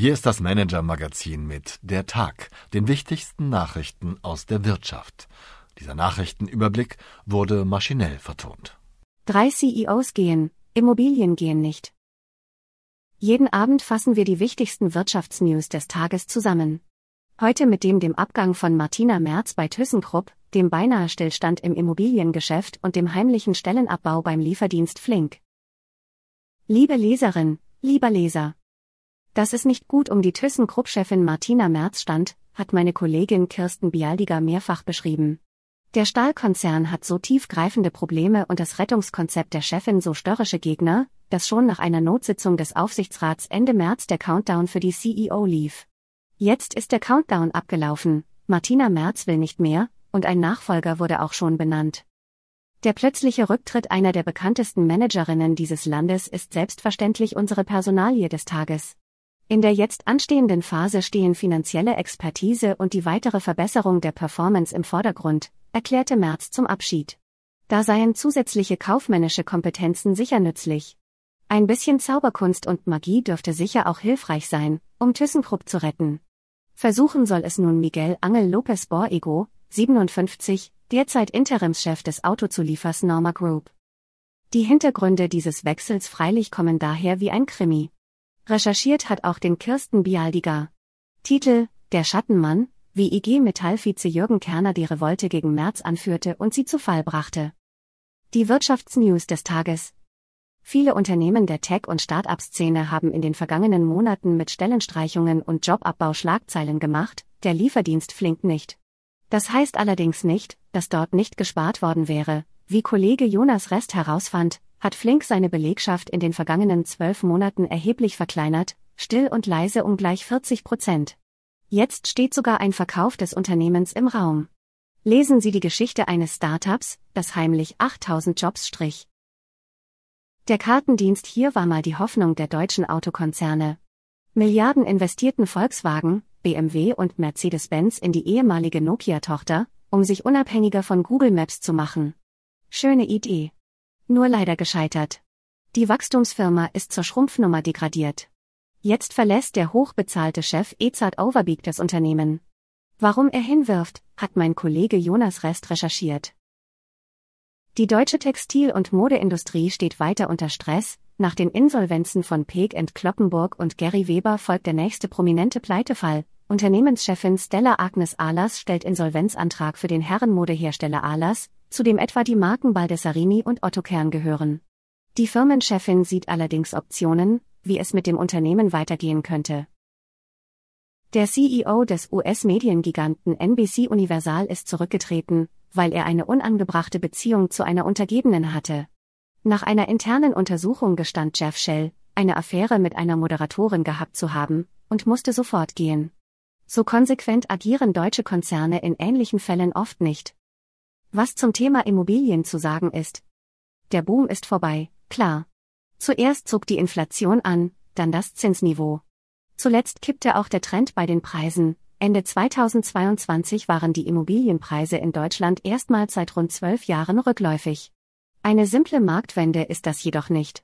Hier ist das Manager-Magazin mit Der Tag, den wichtigsten Nachrichten aus der Wirtschaft. Dieser Nachrichtenüberblick wurde maschinell vertont. Drei CEOs gehen, Immobilien gehen nicht. Jeden Abend fassen wir die wichtigsten Wirtschaftsnews des Tages zusammen. Heute mit dem dem Abgang von Martina Merz bei ThyssenKrupp, dem beinahe Stillstand im Immobiliengeschäft und dem heimlichen Stellenabbau beim Lieferdienst Flink. Liebe Leserin, lieber Leser. Dass es nicht gut um die ThyssenKrupp-Chefin Martina Merz stand, hat meine Kollegin Kirsten Bialdiger mehrfach beschrieben. Der Stahlkonzern hat so tiefgreifende Probleme und das Rettungskonzept der Chefin so störrische Gegner, dass schon nach einer Notsitzung des Aufsichtsrats Ende März der Countdown für die CEO lief. Jetzt ist der Countdown abgelaufen, Martina Merz will nicht mehr, und ein Nachfolger wurde auch schon benannt. Der plötzliche Rücktritt einer der bekanntesten Managerinnen dieses Landes ist selbstverständlich unsere Personalie des Tages. In der jetzt anstehenden Phase stehen finanzielle Expertise und die weitere Verbesserung der Performance im Vordergrund, erklärte Merz zum Abschied. Da seien zusätzliche kaufmännische Kompetenzen sicher nützlich. Ein bisschen Zauberkunst und Magie dürfte sicher auch hilfreich sein, um ThyssenKrupp zu retten. Versuchen soll es nun Miguel Angel Lopez Borrego, 57, derzeit Interimschef des Autozuliefers Norma Group. Die Hintergründe dieses Wechsels freilich kommen daher wie ein Krimi. Recherchiert hat auch den Kirsten Bialdiger. Titel, Der Schattenmann, wie IG Metall-Vize Jürgen Kerner die Revolte gegen März anführte und sie zu Fall brachte. Die Wirtschaftsnews des Tages. Viele Unternehmen der Tech- und Start-up-Szene haben in den vergangenen Monaten mit Stellenstreichungen und Jobabbau Schlagzeilen gemacht, der Lieferdienst flinkt nicht. Das heißt allerdings nicht, dass dort nicht gespart worden wäre, wie Kollege Jonas Rest herausfand, hat Flink seine Belegschaft in den vergangenen zwölf Monaten erheblich verkleinert, still und leise um gleich 40 Prozent. Jetzt steht sogar ein Verkauf des Unternehmens im Raum. Lesen Sie die Geschichte eines Startups, das heimlich 8000 Jobs strich. Der Kartendienst hier war mal die Hoffnung der deutschen Autokonzerne. Milliarden investierten Volkswagen, BMW und Mercedes-Benz in die ehemalige Nokia-Tochter, um sich unabhängiger von Google Maps zu machen. Schöne Idee. Nur leider gescheitert. Die Wachstumsfirma ist zur Schrumpfnummer degradiert. Jetzt verlässt der hochbezahlte Chef Ezard Overbeek das Unternehmen. Warum er hinwirft, hat mein Kollege Jonas Rest recherchiert. Die deutsche Textil- und Modeindustrie steht weiter unter Stress, nach den Insolvenzen von Peek Kloppenburg und Gary Weber folgt der nächste prominente Pleitefall. Unternehmenschefin Stella Agnes Ahlers stellt Insolvenzantrag für den Herrenmodehersteller Ahlers, zu dem etwa die Marken Baldessarini und Otto Kern gehören. Die Firmenchefin sieht allerdings Optionen, wie es mit dem Unternehmen weitergehen könnte. Der CEO des US-Mediengiganten NBC Universal ist zurückgetreten, weil er eine unangebrachte Beziehung zu einer Untergebenen hatte. Nach einer internen Untersuchung gestand Jeff Shell, eine Affäre mit einer Moderatorin gehabt zu haben, und musste sofort gehen. So konsequent agieren deutsche Konzerne in ähnlichen Fällen oft nicht. Was zum Thema Immobilien zu sagen ist. Der Boom ist vorbei, klar. Zuerst zog die Inflation an, dann das Zinsniveau. Zuletzt kippte auch der Trend bei den Preisen. Ende 2022 waren die Immobilienpreise in Deutschland erstmals seit rund zwölf Jahren rückläufig. Eine simple Marktwende ist das jedoch nicht.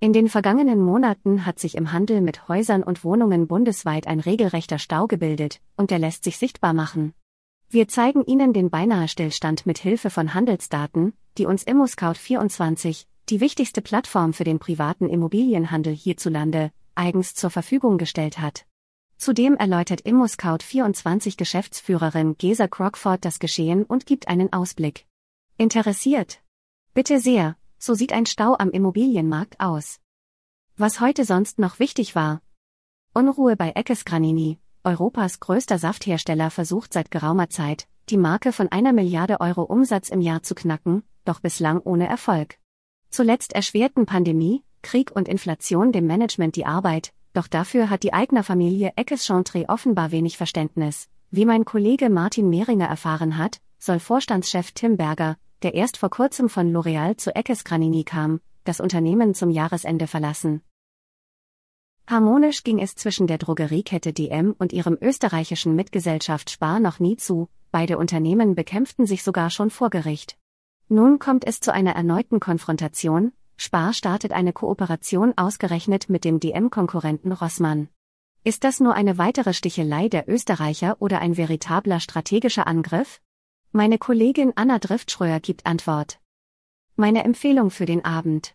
In den vergangenen Monaten hat sich im Handel mit Häusern und Wohnungen bundesweit ein regelrechter Stau gebildet, und der lässt sich sichtbar machen. Wir zeigen Ihnen den Beinahe-Stillstand mit Hilfe von Handelsdaten, die uns ImmoScout24, die wichtigste Plattform für den privaten Immobilienhandel hierzulande, eigens zur Verfügung gestellt hat. Zudem erläutert ImmoScout24 Geschäftsführerin Gesa Crockford das Geschehen und gibt einen Ausblick. Interessiert? Bitte sehr, so sieht ein Stau am Immobilienmarkt aus. Was heute sonst noch wichtig war. Unruhe bei Eckes Granini, Europas größter Safthersteller versucht seit geraumer Zeit, die Marke von einer Milliarde Euro Umsatz im Jahr zu knacken, doch bislang ohne Erfolg. Zuletzt erschwerten Pandemie, Krieg und Inflation dem Management die Arbeit, doch dafür hat die Eignerfamilie Eckes Chantre offenbar wenig Verständnis. Wie mein Kollege Martin Mehringer erfahren hat, soll Vorstandschef Tim Berger, der erst vor kurzem von L'Oreal zu Eckes Granini kam, das Unternehmen zum Jahresende verlassen. Harmonisch ging es zwischen der Drogeriekette DM und ihrem österreichischen Mitgesellschaft Spar noch nie zu, beide Unternehmen bekämpften sich sogar schon vor Gericht. Nun kommt es zu einer erneuten Konfrontation, Spar startet eine Kooperation ausgerechnet mit dem DM-Konkurrenten Rossmann. Ist das nur eine weitere Stichelei der Österreicher oder ein veritabler strategischer Angriff? Meine Kollegin Anna Driftschröer gibt Antwort. Meine Empfehlung für den Abend.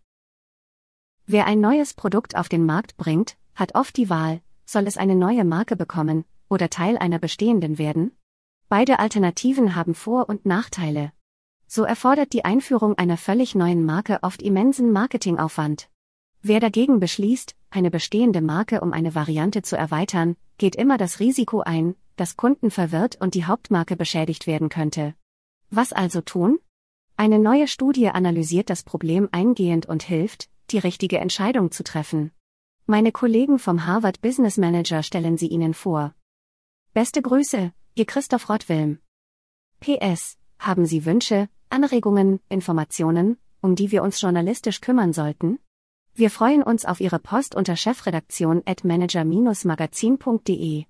Wer ein neues Produkt auf den Markt bringt, hat oft die Wahl, soll es eine neue Marke bekommen oder Teil einer bestehenden werden? Beide Alternativen haben Vor- und Nachteile. So erfordert die Einführung einer völlig neuen Marke oft immensen Marketingaufwand. Wer dagegen beschließt, eine bestehende Marke um eine Variante zu erweitern, geht immer das Risiko ein, dass Kunden verwirrt und die Hauptmarke beschädigt werden könnte. Was also tun? Eine neue Studie analysiert das Problem eingehend und hilft, die richtige Entscheidung zu treffen. Meine Kollegen vom Harvard Business Manager stellen sie Ihnen vor. Beste Grüße, Ihr Christoph Rottwilm. PS, haben Sie Wünsche, Anregungen, Informationen, um die wir uns journalistisch kümmern sollten? Wir freuen uns auf Ihre Post unter chefredaktion at manager-magazin.de.